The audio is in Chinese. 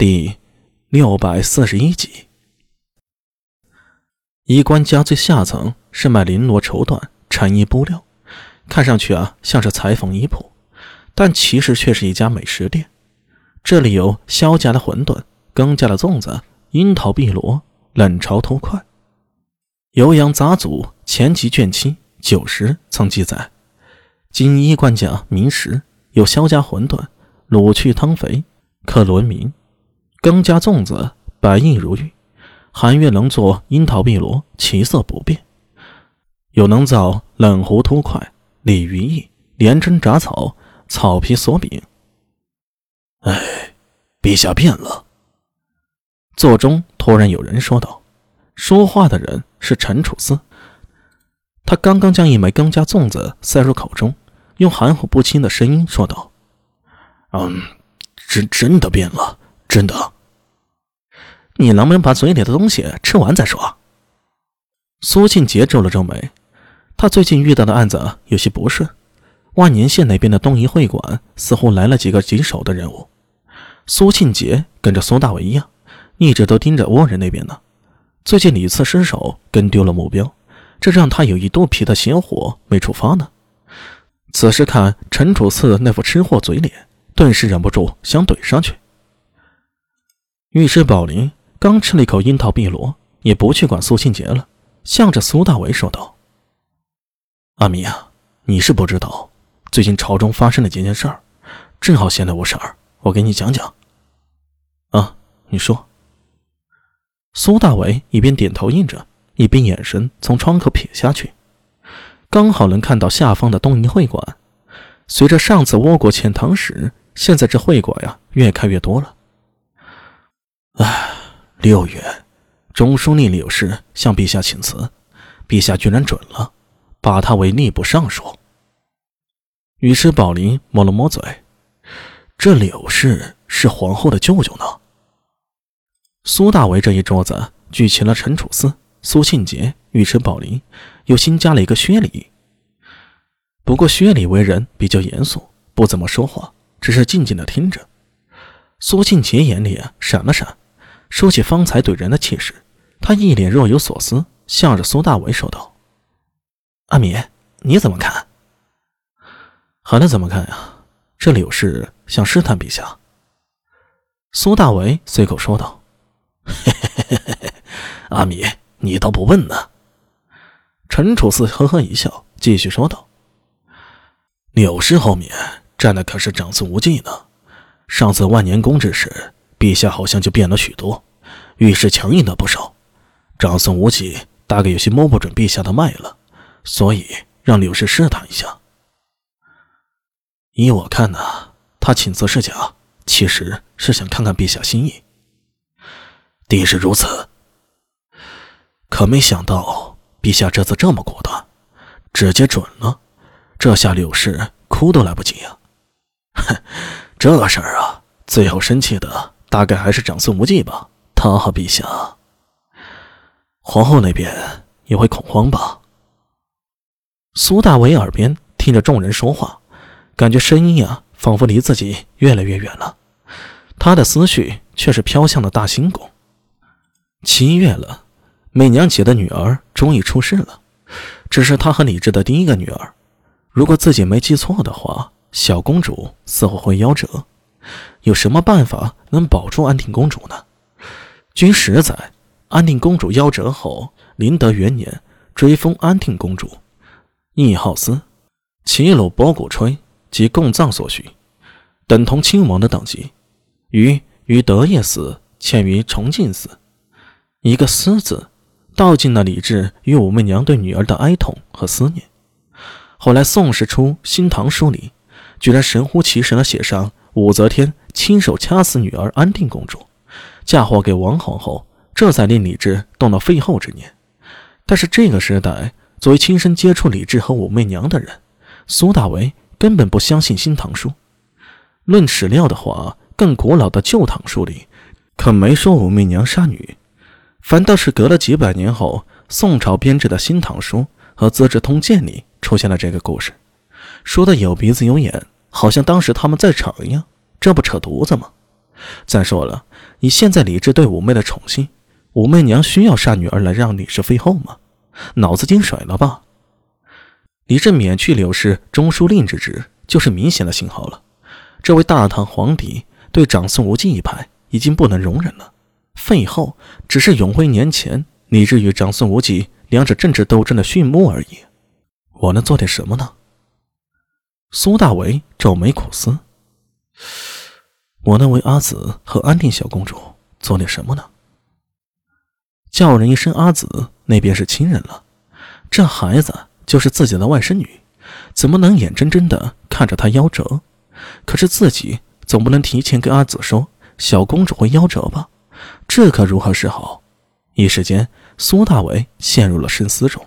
第六百四十一集。衣冠家最下层是卖绫罗绸缎、产衣布料，看上去啊像是裁缝衣铺，但其实却是一家美食店。这里有萧家的馄饨、更家的粽子、樱桃碧螺、冷炒土块。《酉阳杂俎》前集卷七九十曾记载，今衣冠家名食有萧家馄饨、卤去汤肥、可伦名；刚家粽子白硬如玉。寒月能做樱桃碧螺，其色不变；有能造冷糊凸块、鲤鱼翼、连针炸草、草皮锁饼。哎，陛下变了。座中突然有人说道：“说话的人是陈楚思。他刚刚将一枚刚加粽子塞入口中，用含糊不清的声音说道：‘嗯，真真的变了，真的。’”你能不能把嘴里的东西吃完再说？苏庆杰皱了皱眉，他最近遇到的案子有些不顺，万年县那边的东夷会馆似乎来了几个棘手的人物。苏庆杰跟着苏大伟一样，一直都盯着倭人那边呢。最近屡次失手，跟丢了目标，这让他有一肚皮的邪火没处发呢。此时看陈楚四那副吃货嘴脸，顿时忍不住想怼上去。御史宝林。刚吃了一口樱桃碧螺，也不去管苏庆杰了，向着苏大为说道：“阿弥啊，你是不知道，最近朝中发生了几件事儿，正好闲得无事儿，我给你讲讲。”啊，你说。苏大为一边点头应着，一边眼神从窗口瞥下去，刚好能看到下方的东瀛会馆。随着上次倭国遣唐使，现在这会馆呀越开越多了。六月，中书令柳氏向陛下请辞，陛下居然准了，把他为吏部尚书。御史宝林摸了摸嘴，这柳氏是皇后的舅舅呢。苏大为这一桌子聚齐了陈楚四、苏庆杰、御史宝林，又新加了一个薛礼。不过薛礼为人比较严肃，不怎么说话，只是静静的听着。苏庆杰眼里闪了闪。说起方才怼人的气势，他一脸若有所思，向着苏大为说道：“阿米，你怎么看？”“还能怎么看呀？这里有事想试探陛下。”苏大为随口说道：“，阿米，你倒不问呢。”陈楚四呵呵一笑，继续说道：“柳氏后面站的可是长孙无忌呢。上次万年宫之时。”陛下好像就变了许多，遇事强硬了不少。长孙无忌大概有些摸不准陛下的脉了，所以让柳氏试探一下。依我看呢，他请辞是假，其实是想看看陛下心意。定是如此。可没想到陛下这次这么果断，直接准了。这下柳氏哭都来不及呀！哼，这事儿啊，最后生气的。大概还是长孙无忌吧，他和陛下，皇后那边也会恐慌吧。苏大为耳边听着众人说话，感觉声音啊，仿佛离自己越来越远了。他的思绪却是飘向了大兴宫。七月了，美娘姐的女儿终于出世了，这是他和李治的第一个女儿。如果自己没记错的话，小公主似乎会夭折。有什么办法能保住安定公主呢？据史载，安定公主夭折后，麟德元年追封安定公主，谥号思，齐鲁博古吹及共葬所需，等同亲王的等级。于于德业寺迁于崇敬寺。一个“思”字，道尽了李治与武媚娘对女儿的哀痛和思念。后来《宋史》出《新唐书》里，居然神乎其神的写上。武则天亲手掐死女儿安定公主，嫁祸给王皇后，这才令李治动了废后之念。但是这个时代，作为亲身接触李治和武媚娘的人，苏大为根本不相信《新唐书》。论史料的话，更古老的《旧唐书》里可没说武媚娘杀女，反倒是隔了几百年后，宋朝编制的《新唐书》和《资治通鉴》里出现了这个故事，说的有鼻子有眼。好像当时他们在场一样，这不扯犊子吗？再说了，以现在李治对五妹的宠幸，武媚娘需要杀女儿来让李治废后吗？脑子进水了吧？李治免去柳氏中书令之职，就是明显的信号了。这位大唐皇帝对长孙无忌一派已经不能容忍了。废后只是永徽年前李治与长孙无忌两者政治斗争的序幕而已。我能做点什么呢？苏大为皱眉苦思。我能为阿紫和安定小公主做点什么呢？叫人一声阿紫，那便是亲人了。这孩子就是自己的外甥女，怎么能眼睁睁的看着她夭折？可是自己总不能提前跟阿紫说小公主会夭折吧？这可如何是好？一时间，苏大为陷入了深思中。